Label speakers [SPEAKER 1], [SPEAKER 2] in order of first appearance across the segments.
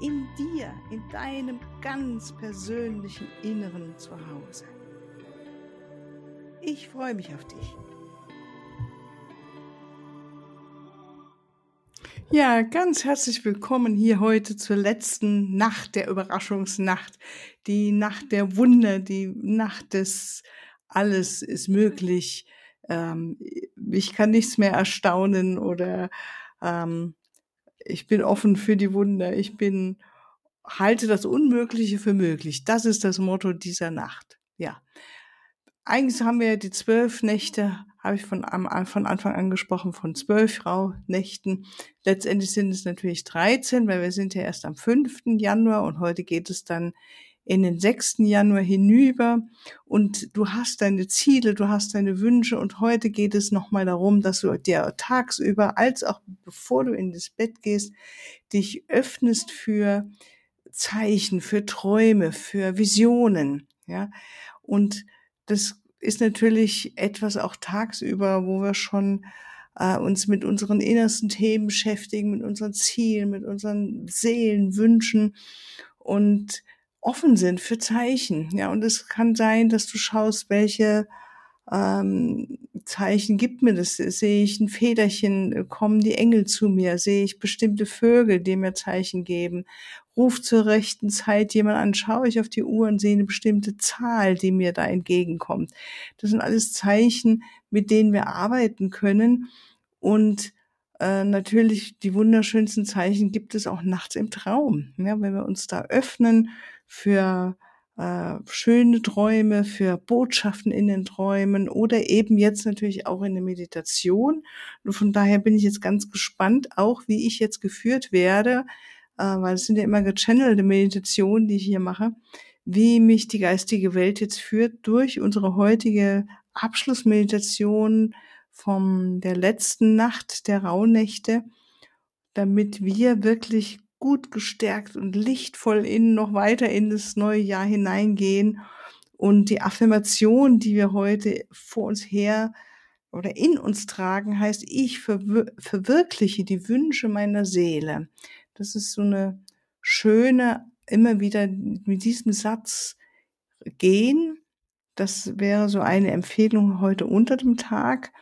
[SPEAKER 1] In dir, in deinem ganz persönlichen Inneren zu Hause. Ich freue mich auf dich. Ja, ganz herzlich willkommen hier heute zur letzten Nacht der Überraschungsnacht, die Nacht der Wunder, die Nacht des Alles ist möglich ähm, ich kann nichts mehr erstaunen oder ähm, ich bin offen für die Wunder. Ich bin, halte das Unmögliche für möglich. Das ist das Motto dieser Nacht. Ja. Eigentlich haben wir die zwölf Nächte, habe ich von, von Anfang an gesprochen, von zwölf Rauhnächten. Letztendlich sind es natürlich 13, weil wir sind ja erst am 5. Januar und heute geht es dann in den 6. Januar hinüber und du hast deine Ziele, du hast deine Wünsche und heute geht es nochmal darum, dass du dir tagsüber als auch bevor du in das Bett gehst, dich öffnest für Zeichen, für Träume, für Visionen, ja. Und das ist natürlich etwas auch tagsüber, wo wir schon äh, uns mit unseren innersten Themen beschäftigen, mit unseren Zielen, mit unseren Seelenwünschen und offen sind für Zeichen. Ja, und es kann sein, dass du schaust, welche ähm, Zeichen gibt mir das? Sehe ich ein Federchen, kommen die Engel zu mir? Sehe ich bestimmte Vögel, die mir Zeichen geben? Ruf zur rechten Zeit jemand an, schaue ich auf die Uhr und sehe eine bestimmte Zahl, die mir da entgegenkommt. Das sind alles Zeichen, mit denen wir arbeiten können. Und äh, natürlich die wunderschönsten Zeichen gibt es auch nachts im Traum. Ja, wenn wir uns da öffnen für äh, schöne Träume, für Botschaften in den Träumen oder eben jetzt natürlich auch in der Meditation. Und von daher bin ich jetzt ganz gespannt, auch wie ich jetzt geführt werde, äh, weil es sind ja immer gechannelte Meditationen, die ich hier mache, wie mich die geistige Welt jetzt führt durch unsere heutige Abschlussmeditation vom der letzten Nacht der Rauhnächte, damit wir wirklich gut gestärkt und lichtvoll in noch weiter in das neue Jahr hineingehen und die Affirmation, die wir heute vor uns her oder in uns tragen, heißt, ich verwir verwirkliche die Wünsche meiner Seele. Das ist so eine schöne, immer wieder mit diesem Satz gehen. Das wäre so eine Empfehlung heute unter dem Tag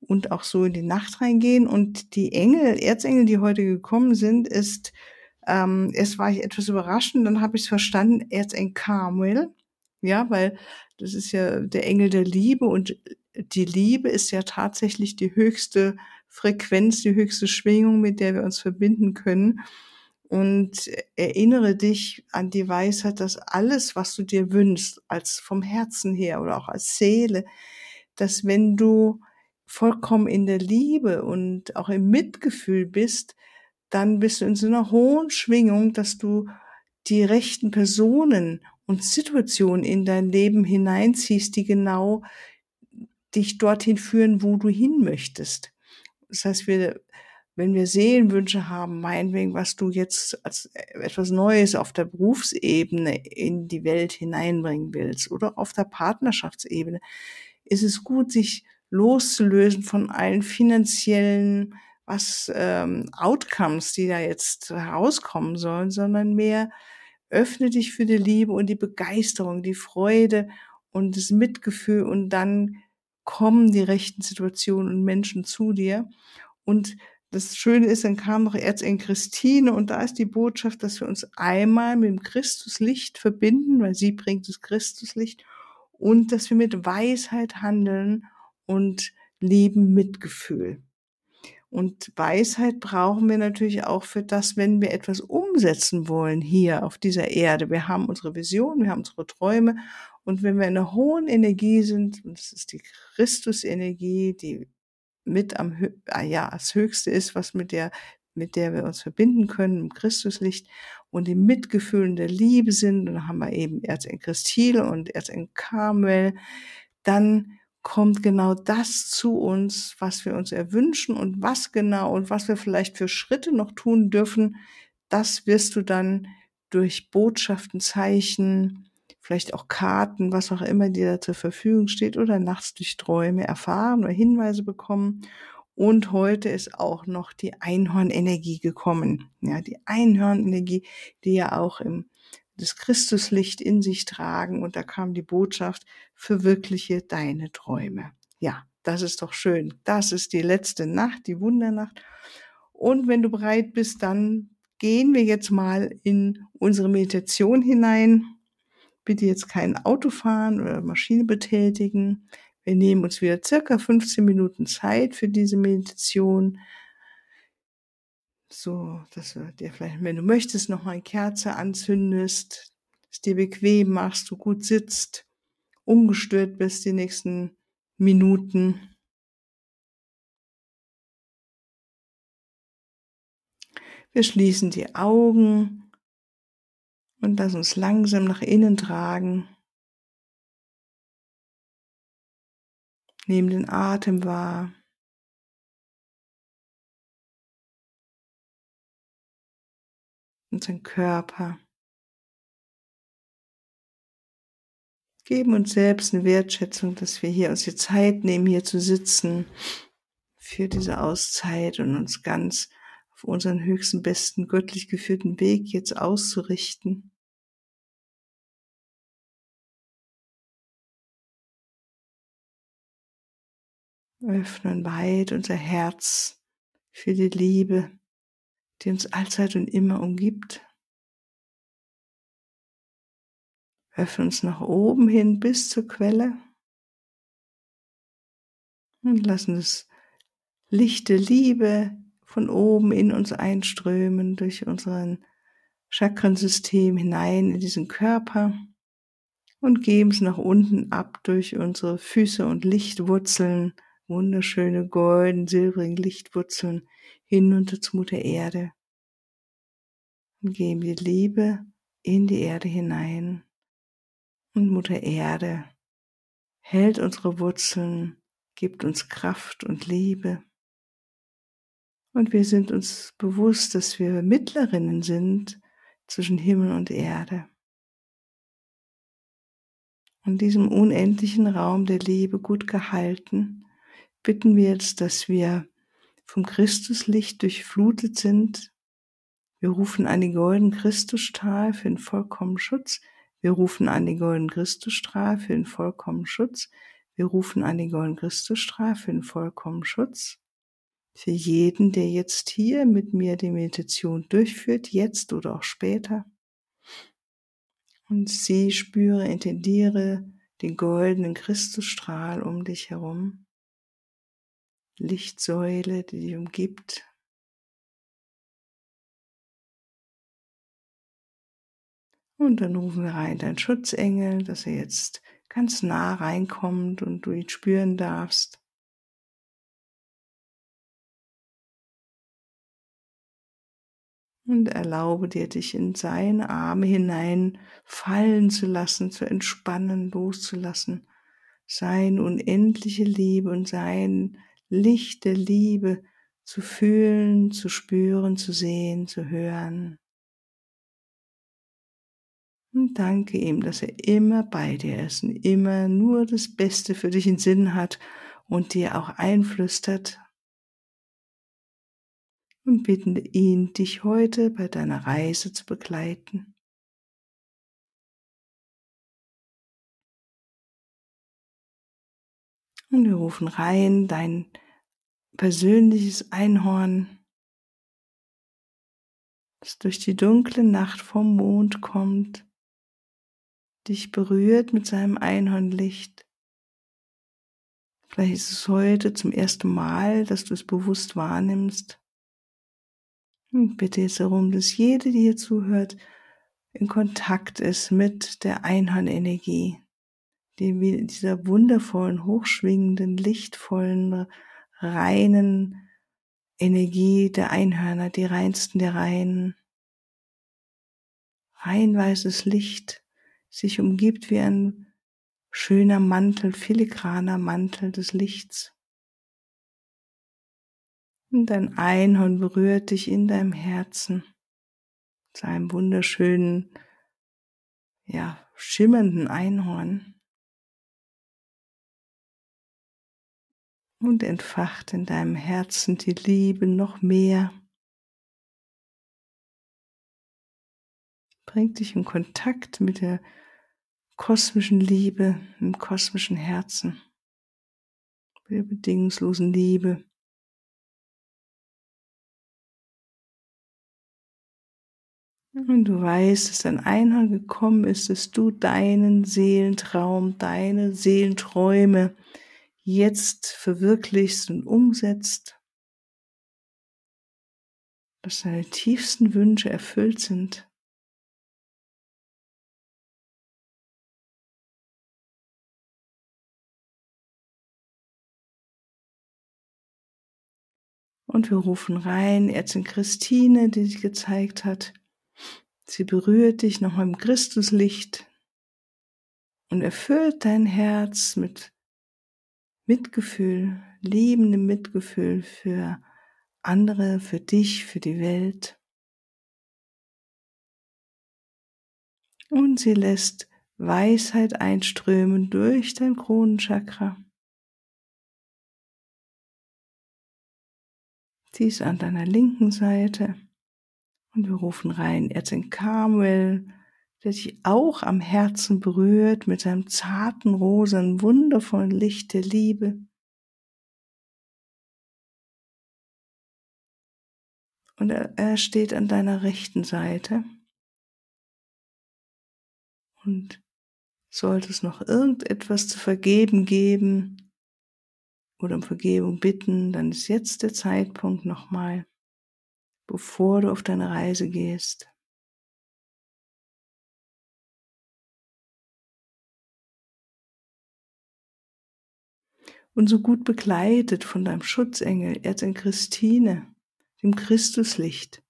[SPEAKER 1] und auch so in die Nacht reingehen. Und die Engel, Erzengel, die heute gekommen sind, ist, ähm, erst war ich etwas überrascht und dann habe ich es verstanden, Erzengel. Ja, weil das ist ja der Engel der Liebe und die Liebe ist ja tatsächlich die höchste Frequenz, die höchste Schwingung, mit der wir uns verbinden können. Und erinnere dich an die Weisheit, dass alles, was du dir wünschst, als vom Herzen her oder auch als Seele, dass wenn du vollkommen in der Liebe und auch im Mitgefühl bist, dann bist du in so einer hohen Schwingung, dass du die rechten Personen und Situationen in dein Leben hineinziehst, die genau dich dorthin führen, wo du hin möchtest. Das heißt, wir, wenn wir Seelenwünsche haben, meinetwegen, was du jetzt als etwas Neues auf der Berufsebene in die Welt hineinbringen willst oder auf der Partnerschaftsebene, ist es gut, sich loszulösen von allen finanziellen was ähm, Outcomes, die da jetzt herauskommen sollen, sondern mehr öffne dich für die Liebe und die Begeisterung, die Freude und das Mitgefühl und dann kommen die rechten Situationen und Menschen zu dir. Und das Schöne ist, dann kam noch Erzengel Christine und da ist die Botschaft, dass wir uns einmal mit dem Christuslicht verbinden, weil sie bringt das Christuslicht und dass wir mit Weisheit handeln und lieben Mitgefühl. Und Weisheit brauchen wir natürlich auch für das, wenn wir etwas umsetzen wollen hier auf dieser Erde. Wir haben unsere Vision, wir haben unsere Träume. Und wenn wir in einer hohen Energie sind, und das ist die Christusenergie, die mit am, ah ja, das Höchste ist, was mit der mit der wir uns verbinden können, im Christuslicht und im Mitgefühl und der Liebe sind, und dann haben wir eben Erzengel Christine und Erzengel Carmel, dann kommt genau das zu uns, was wir uns erwünschen und was genau und was wir vielleicht für Schritte noch tun dürfen, das wirst du dann durch Botschaften, Zeichen, vielleicht auch Karten, was auch immer dir da zur Verfügung steht oder nachts durch Träume erfahren oder Hinweise bekommen. Und heute ist auch noch die Einhornenergie gekommen. Ja, die Einhornenergie, die ja auch im das Christuslicht in sich tragen. Und da kam die Botschaft, verwirkliche deine Träume. Ja, das ist doch schön. Das ist die letzte Nacht, die Wundernacht. Und wenn du bereit bist, dann gehen wir jetzt mal in unsere Meditation hinein. Bitte jetzt kein Auto fahren oder Maschine betätigen. Wir nehmen uns wieder circa 15 Minuten Zeit für diese Meditation. So, dass du dir vielleicht, wenn du möchtest, noch eine Kerze anzündest, es dir bequem machst, du gut sitzt, ungestört bist die nächsten Minuten. Wir schließen die Augen und lass uns langsam nach innen tragen. Nehmen den Atem wahr. Unseren Körper. Geben uns selbst eine Wertschätzung, dass wir hier uns die Zeit nehmen, hier zu sitzen für diese Auszeit und uns ganz auf unseren höchsten, besten, göttlich geführten Weg jetzt auszurichten. Öffnen weit unser Herz für die Liebe, die uns allzeit und immer umgibt. Öffnen uns nach oben hin bis zur Quelle und lassen das Licht der Liebe von oben in uns einströmen, durch unseren Chakrensystem hinein in diesen Körper und geben es nach unten ab durch unsere Füße und Lichtwurzeln, wunderschöne golden, silbrigen Lichtwurzeln hinunter zu Mutter Erde und geben die Liebe in die Erde hinein. Und Mutter Erde hält unsere Wurzeln, gibt uns Kraft und Liebe. Und wir sind uns bewusst, dass wir Mittlerinnen sind zwischen Himmel und Erde. Und diesem unendlichen Raum der Liebe gut gehalten, bitten wir jetzt, dass wir vom Christuslicht durchflutet sind. Wir rufen an den goldenen Christusstrahl für den vollkommenen Schutz. Wir rufen an den goldenen Christusstrahl für den vollkommenen Schutz. Wir rufen an den goldenen Christusstrahl für den vollkommenen Schutz für jeden, der jetzt hier mit mir die Meditation durchführt, jetzt oder auch später. Und sie spüre, intendiere den goldenen Christusstrahl um dich herum, Lichtsäule, die dich umgibt. Und dann rufen wir rein deinen Schutzengel, dass er jetzt ganz nah reinkommt und du ihn spüren darfst. und erlaube dir, dich in seine Arme hinein fallen zu lassen, zu entspannen, loszulassen. Sein unendliche Liebe und sein Licht der Liebe zu fühlen, zu spüren, zu sehen, zu hören. Und danke ihm, dass er immer bei dir ist und immer nur das Beste für dich in Sinn hat und dir auch einflüstert, und bitten ihn, dich heute bei deiner Reise zu begleiten. Und wir rufen rein dein persönliches Einhorn, das durch die dunkle Nacht vom Mond kommt, dich berührt mit seinem Einhornlicht. Vielleicht ist es heute zum ersten Mal, dass du es bewusst wahrnimmst. Und bitte jetzt darum, dass jede, die hier zuhört, in Kontakt ist mit der Einhornenergie, die dieser wundervollen, hochschwingenden, lichtvollen, reinen Energie der Einhörner, die reinsten der Reihen. Rein weißes Licht sich umgibt wie ein schöner Mantel, filigraner Mantel des Lichts. Und dein Einhorn berührt dich in deinem Herzen zu einem wunderschönen, ja, schimmernden Einhorn. Und entfacht in deinem Herzen die Liebe noch mehr. Bringt dich in Kontakt mit der kosmischen Liebe, im kosmischen Herzen, mit der bedingungslosen Liebe. Und du weißt, dass dein Einhorn gekommen ist, dass du deinen Seelentraum, deine Seelenträume jetzt verwirklichst und umsetzt, dass deine tiefsten Wünsche erfüllt sind. Und wir rufen rein, Erzin Christine, die sich gezeigt hat, Sie berührt dich noch im Christuslicht und erfüllt dein Herz mit Mitgefühl, liebendem Mitgefühl für andere, für dich, für die Welt. Und sie lässt Weisheit einströmen durch dein Kronenchakra. Sie ist an deiner linken Seite. Und wir rufen rein Erzengel Carmel, der dich auch am Herzen berührt mit seinem zarten, rosen, wundervollen Licht der Liebe. Und er, er steht an deiner rechten Seite. Und sollte es noch irgendetwas zu vergeben geben oder um Vergebung bitten, dann ist jetzt der Zeitpunkt nochmal bevor du auf deine Reise gehst. Und so gut begleitet von deinem Schutzengel, Erzengel Christine, dem Christuslicht,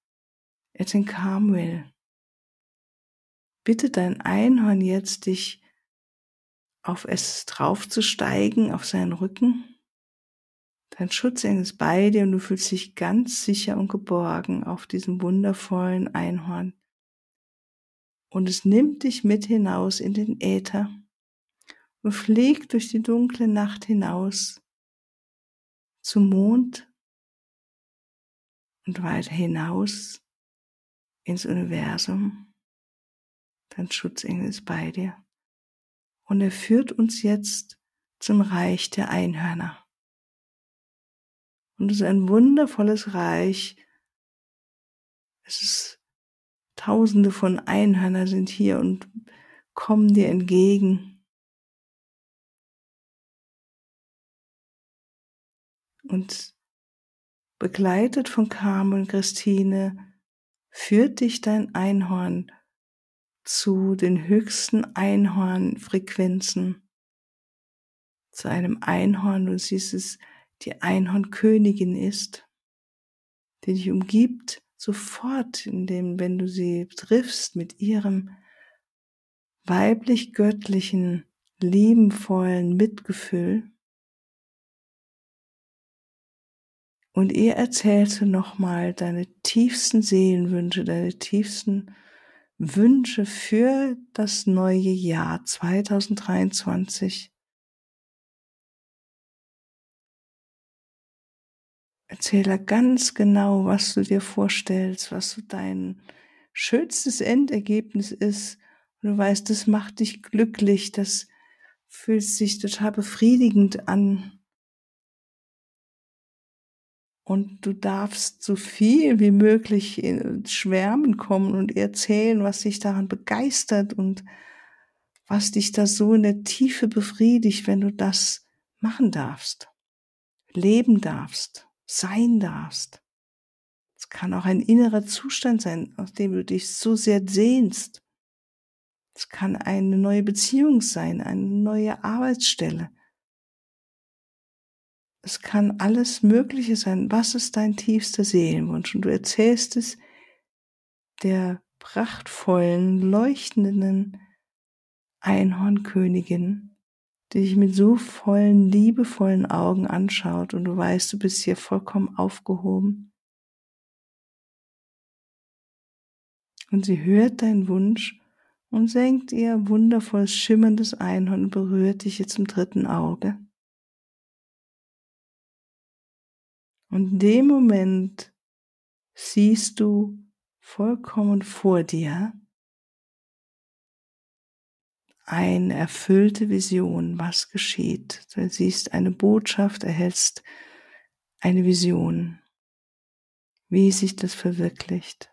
[SPEAKER 1] Erzengel Carmel. Bitte dein Einhorn jetzt, dich auf es draufzusteigen, auf seinen Rücken Dein Schutzengel ist bei dir und du fühlst dich ganz sicher und geborgen auf diesem wundervollen Einhorn. Und es nimmt dich mit hinaus in den Äther und fliegt durch die dunkle Nacht hinaus zum Mond und weiter hinaus ins Universum. Dein Schutzengel ist bei dir. Und er führt uns jetzt zum Reich der Einhörner. Und es ist ein wundervolles Reich. Es ist Tausende von Einhörner sind hier und kommen dir entgegen. Und begleitet von Carmen und Christine führt dich dein Einhorn zu den höchsten Einhornfrequenzen, zu einem Einhorn, du siehst es die Einhornkönigin ist, die dich umgibt, sofort, indem, wenn du sie triffst mit ihrem weiblich-göttlichen, liebenvollen Mitgefühl. Und ihr erzählst du nochmal deine tiefsten Seelenwünsche, deine tiefsten Wünsche für das neue Jahr 2023. Erzähle ganz genau, was du dir vorstellst, was so dein schönstes Endergebnis ist. Und du weißt, das macht dich glücklich, das fühlt sich total befriedigend an. Und du darfst so viel wie möglich ins Schwärmen kommen und erzählen, was dich daran begeistert und was dich da so in der Tiefe befriedigt, wenn du das machen darfst, leben darfst sein darfst. Es kann auch ein innerer Zustand sein, aus dem du dich so sehr sehnst. Es kann eine neue Beziehung sein, eine neue Arbeitsstelle. Es kann alles Mögliche sein. Was ist dein tiefster Seelenwunsch? Und du erzählst es der prachtvollen, leuchtenden Einhornkönigin, die dich mit so vollen, liebevollen Augen anschaut und du weißt, du bist hier vollkommen aufgehoben. Und sie hört deinen Wunsch und senkt ihr wundervolles, schimmerndes Einhorn und berührt dich jetzt im dritten Auge. Und in dem Moment siehst du vollkommen vor dir eine erfüllte Vision, was geschieht. Du siehst eine Botschaft, erhältst eine Vision, wie sich das verwirklicht.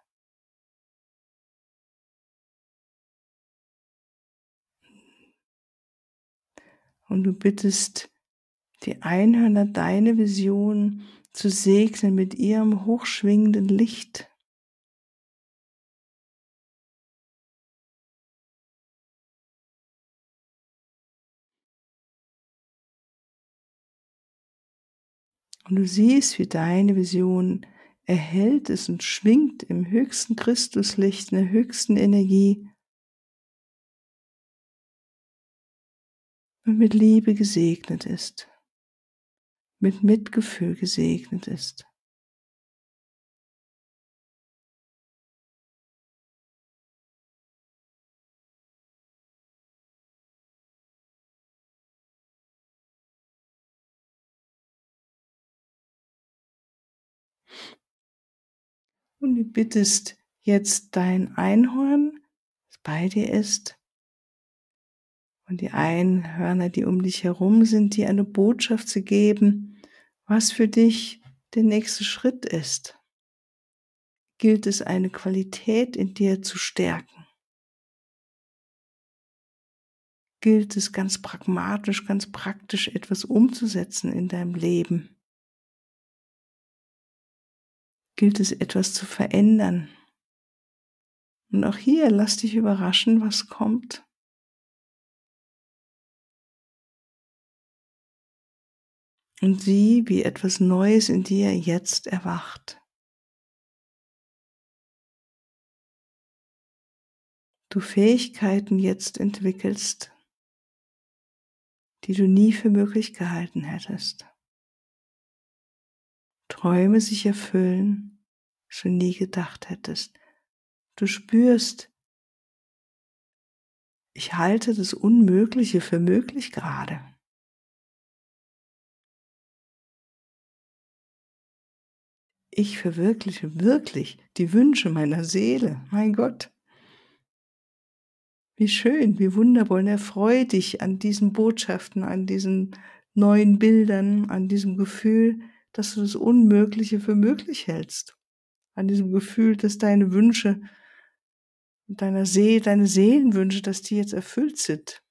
[SPEAKER 1] Und du bittest die Einhörner deine Vision zu segnen mit ihrem hochschwingenden Licht. Und du siehst, wie deine Vision erhält ist und schwingt im höchsten Christuslicht, in der höchsten Energie und mit Liebe gesegnet ist, mit Mitgefühl gesegnet ist. Und du bittest jetzt dein Einhorn, das bei dir ist, und die Einhörner, die um dich herum sind, dir eine Botschaft zu geben, was für dich der nächste Schritt ist. Gilt es eine Qualität in dir zu stärken? Gilt es ganz pragmatisch, ganz praktisch etwas umzusetzen in deinem Leben? Gilt es etwas zu verändern? Und auch hier lass dich überraschen, was kommt. Und sieh, wie etwas Neues in dir jetzt erwacht. Du Fähigkeiten jetzt entwickelst, die du nie für möglich gehalten hättest. Träume sich erfüllen, schon nie gedacht hättest. Du spürst, ich halte das Unmögliche für möglich gerade. Ich verwirkliche wirklich die Wünsche meiner Seele. Mein Gott. Wie schön, wie wundervoll. Und erfreue dich an diesen Botschaften, an diesen neuen Bildern, an diesem Gefühl, dass du das Unmögliche für möglich hältst. An diesem Gefühl, dass deine Wünsche deiner Seele, deine Seelenwünsche, dass die jetzt erfüllt sind.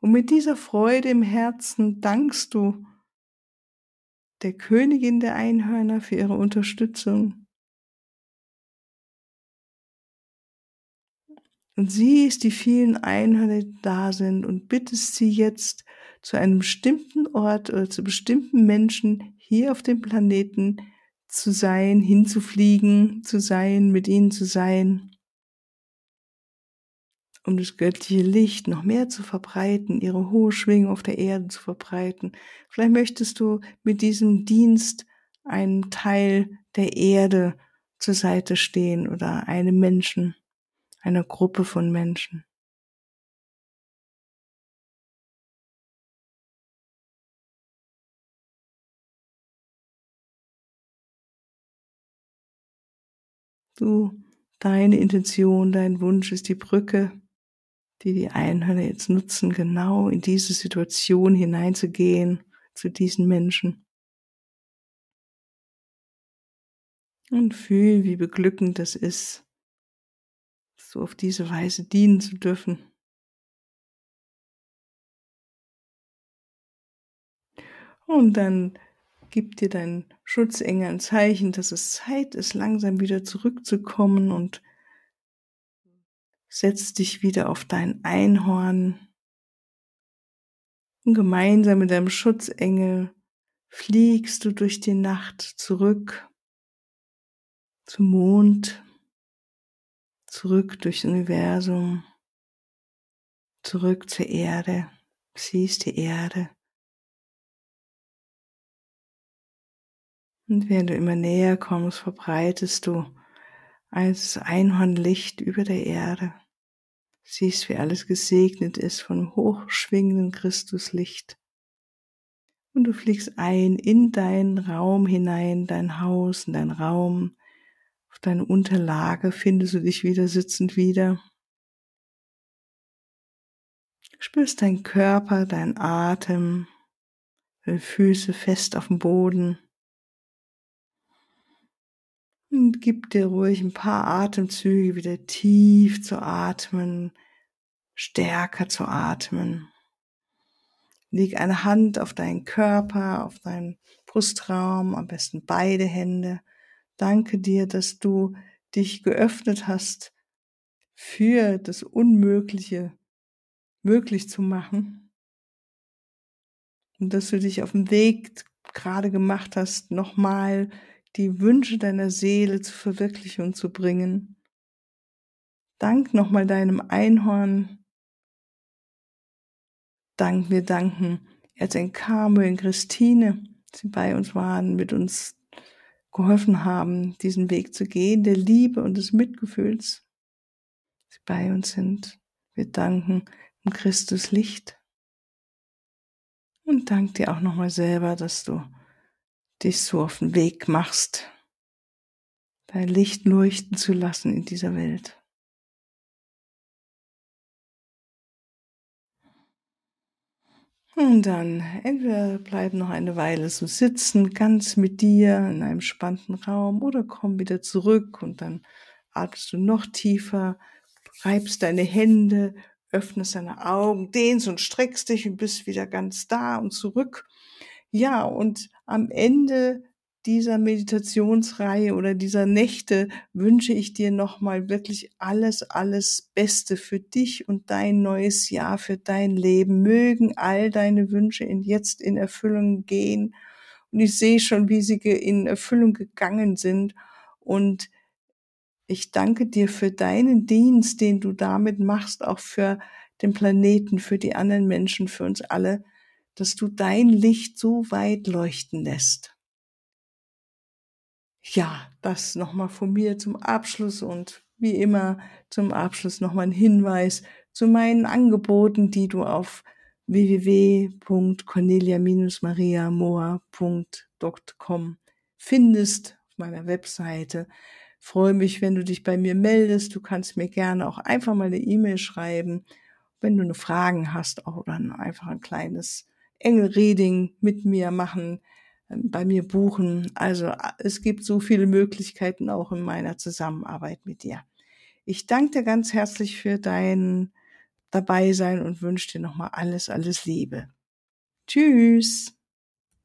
[SPEAKER 1] Und mit dieser Freude im Herzen dankst du der Königin der Einhörner für ihre Unterstützung. Und siehst die vielen Einhörner, die da sind und bittest sie jetzt zu einem bestimmten Ort oder zu bestimmten Menschen hier auf dem Planeten zu sein, hinzufliegen, zu sein, mit ihnen zu sein um das göttliche Licht noch mehr zu verbreiten, ihre hohe Schwingung auf der Erde zu verbreiten. Vielleicht möchtest du mit diesem Dienst einen Teil der Erde zur Seite stehen oder einem Menschen, einer Gruppe von Menschen. Du, deine Intention, dein Wunsch ist die Brücke die die Einhörner jetzt nutzen, genau in diese Situation hineinzugehen, zu diesen Menschen. Und fühl, wie beglückend das ist, so auf diese Weise dienen zu dürfen. Und dann gib dir dein Schutzengel ein Zeichen, dass es Zeit ist, langsam wieder zurückzukommen und setz dich wieder auf dein Einhorn Und gemeinsam mit deinem Schutzengel fliegst du durch die Nacht zurück zum Mond, zurück durchs Universum, zurück zur Erde, siehst die Erde. Und während du immer näher kommst, verbreitest du als Einhornlicht über der Erde. Siehst, wie alles gesegnet ist von hochschwingenden Christuslicht. Und du fliegst ein in deinen Raum hinein, dein Haus, in deinen Raum. Auf deine Unterlage findest du dich wieder sitzend wieder. Spürst deinen Körper, deinen Atem, deine Füße fest auf dem Boden. Und gib dir ruhig ein paar Atemzüge wieder tief zu atmen, stärker zu atmen. Leg eine Hand auf deinen Körper, auf deinen Brustraum, am besten beide Hände. Danke dir, dass du dich geöffnet hast für das Unmögliche möglich zu machen. Und dass du dich auf dem Weg gerade gemacht hast, nochmal die Wünsche deiner Seele zu verwirklichen und zu bringen. Dank nochmal deinem Einhorn, Dank, wir danken Erzengel Carmel und Christine, sie bei uns waren, mit uns geholfen haben, diesen Weg zu gehen, der Liebe und des Mitgefühls, sie bei uns sind. Wir danken im Christus Licht. Und dank dir auch nochmal selber, dass du dich so auf den Weg machst, dein Licht leuchten zu lassen in dieser Welt. Und dann entweder bleib noch eine Weile so sitzen, ganz mit dir in einem spannenden Raum, oder komm wieder zurück und dann atmest du noch tiefer, reibst deine Hände, öffnest deine Augen, dehnst und streckst dich und bist wieder ganz da und zurück. Ja, und am Ende dieser Meditationsreihe oder dieser Nächte wünsche ich dir nochmal wirklich alles, alles Beste für dich und dein neues Jahr, für dein Leben. Mögen all deine Wünsche in jetzt in Erfüllung gehen. Und ich sehe schon, wie sie in Erfüllung gegangen sind. Und ich danke dir für deinen Dienst, den du damit machst, auch für den Planeten, für die anderen Menschen, für uns alle, dass du dein Licht so weit leuchten lässt. Ja, das nochmal von mir zum Abschluss und wie immer zum Abschluss nochmal ein Hinweis zu meinen Angeboten, die du auf www.cornelia-mariamoa.com findest auf meiner Webseite. Freue mich, wenn du dich bei mir meldest. Du kannst mir gerne auch einfach mal eine E-Mail schreiben, wenn du eine Fragen hast oder einfach ein kleines Engelreading mit mir machen bei mir buchen. Also es gibt so viele Möglichkeiten auch in meiner Zusammenarbeit mit dir. Ich danke dir ganz herzlich für dein Dabeisein und wünsche dir nochmal alles, alles Liebe. Tschüss.